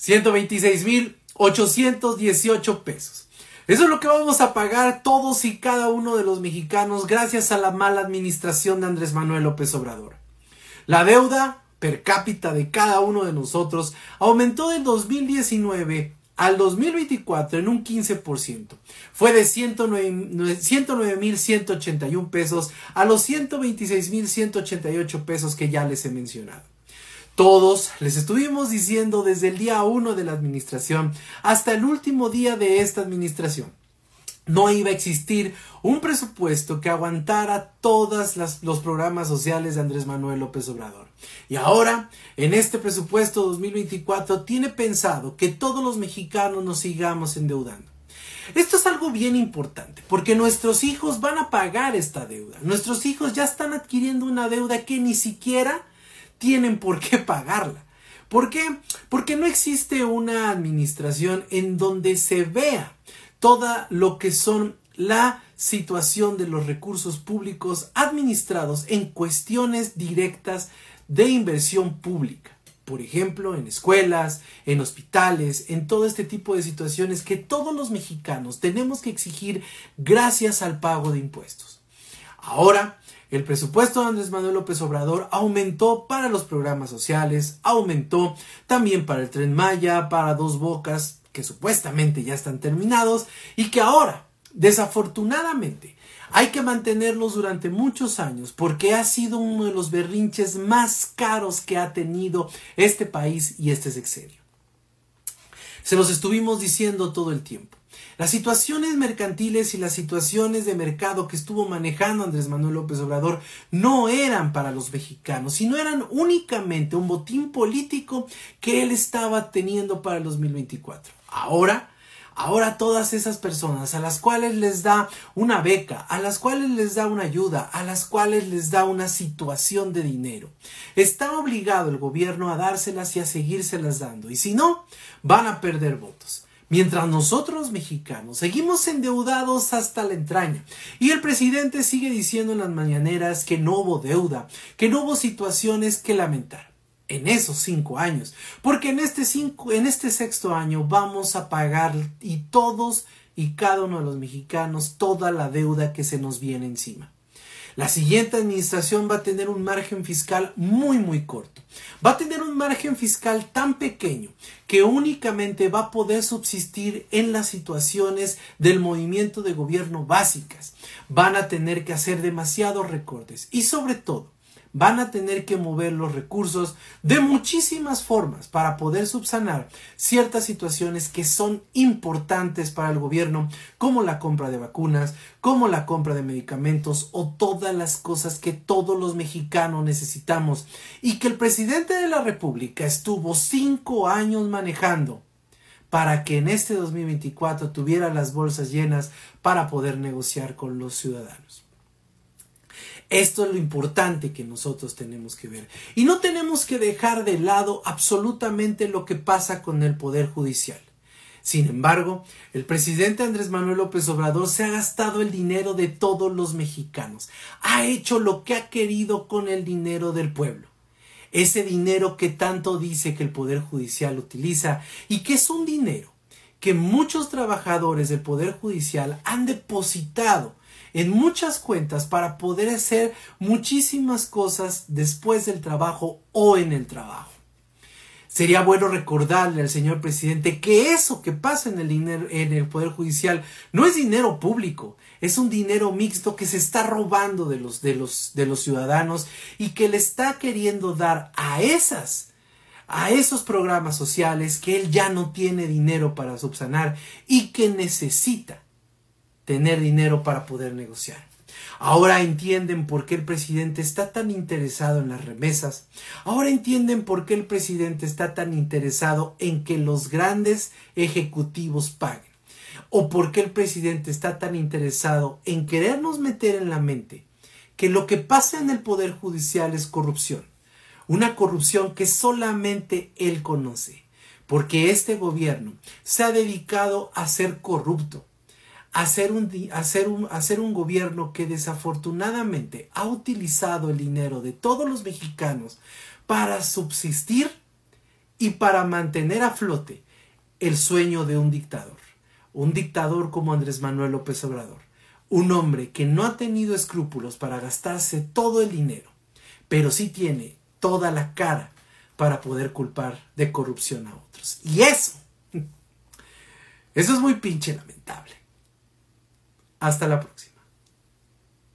126.818 pesos. Eso es lo que vamos a pagar todos y cada uno de los mexicanos gracias a la mala administración de Andrés Manuel López Obrador. La deuda per cápita de cada uno de nosotros aumentó del 2019 al 2024 en un 15%. Fue de 109.181 pesos a los 126.188 pesos que ya les he mencionado. Todos les estuvimos diciendo desde el día 1 de la administración hasta el último día de esta administración. No iba a existir un presupuesto que aguantara todos los programas sociales de Andrés Manuel López Obrador. Y ahora, en este presupuesto 2024, tiene pensado que todos los mexicanos nos sigamos endeudando. Esto es algo bien importante, porque nuestros hijos van a pagar esta deuda. Nuestros hijos ya están adquiriendo una deuda que ni siquiera tienen por qué pagarla. ¿Por qué? Porque no existe una administración en donde se vea toda lo que son la situación de los recursos públicos administrados en cuestiones directas de inversión pública. Por ejemplo, en escuelas, en hospitales, en todo este tipo de situaciones que todos los mexicanos tenemos que exigir gracias al pago de impuestos. Ahora, el presupuesto de Andrés Manuel López Obrador aumentó para los programas sociales, aumentó también para el tren Maya, para dos bocas, que supuestamente ya están terminados y que ahora, desafortunadamente, hay que mantenerlos durante muchos años porque ha sido uno de los berrinches más caros que ha tenido este país y este sexenio. Se los estuvimos diciendo todo el tiempo. Las situaciones mercantiles y las situaciones de mercado que estuvo manejando Andrés Manuel López Obrador no eran para los mexicanos, sino eran únicamente un botín político que él estaba teniendo para el 2024. Ahora, Ahora todas esas personas a las cuales les da una beca, a las cuales les da una ayuda, a las cuales les da una situación de dinero, está obligado el gobierno a dárselas y a seguírselas dando. Y si no, van a perder votos. Mientras nosotros mexicanos seguimos endeudados hasta la entraña y el presidente sigue diciendo en las mañaneras que no hubo deuda, que no hubo situaciones que lamentar en esos cinco años, porque en este, cinco, en este sexto año vamos a pagar y todos y cada uno de los mexicanos toda la deuda que se nos viene encima. La siguiente administración va a tener un margen fiscal muy muy corto. Va a tener un margen fiscal tan pequeño que únicamente va a poder subsistir en las situaciones del movimiento de gobierno básicas. Van a tener que hacer demasiados recortes y sobre todo van a tener que mover los recursos de muchísimas formas para poder subsanar ciertas situaciones que son importantes para el gobierno, como la compra de vacunas, como la compra de medicamentos o todas las cosas que todos los mexicanos necesitamos y que el presidente de la República estuvo cinco años manejando para que en este 2024 tuviera las bolsas llenas para poder negociar con los ciudadanos. Esto es lo importante que nosotros tenemos que ver. Y no tenemos que dejar de lado absolutamente lo que pasa con el Poder Judicial. Sin embargo, el presidente Andrés Manuel López Obrador se ha gastado el dinero de todos los mexicanos. Ha hecho lo que ha querido con el dinero del pueblo. Ese dinero que tanto dice que el Poder Judicial utiliza y que es un dinero que muchos trabajadores del Poder Judicial han depositado en muchas cuentas para poder hacer muchísimas cosas después del trabajo o en el trabajo. Sería bueno recordarle al señor presidente que eso que pasa en el dinero en el poder judicial no es dinero público, es un dinero mixto que se está robando de los de los de los ciudadanos y que le está queriendo dar a esas a esos programas sociales que él ya no tiene dinero para subsanar y que necesita tener dinero para poder negociar. Ahora entienden por qué el presidente está tan interesado en las remesas. Ahora entienden por qué el presidente está tan interesado en que los grandes ejecutivos paguen. O por qué el presidente está tan interesado en querernos meter en la mente que lo que pasa en el Poder Judicial es corrupción. Una corrupción que solamente él conoce. Porque este gobierno se ha dedicado a ser corrupto hacer un, hacer, un, hacer un gobierno que desafortunadamente ha utilizado el dinero de todos los mexicanos para subsistir y para mantener a flote el sueño de un dictador. Un dictador como Andrés Manuel López Obrador. Un hombre que no ha tenido escrúpulos para gastarse todo el dinero, pero sí tiene toda la cara para poder culpar de corrupción a otros. Y eso, eso es muy pinche lamentable. Hasta la próxima.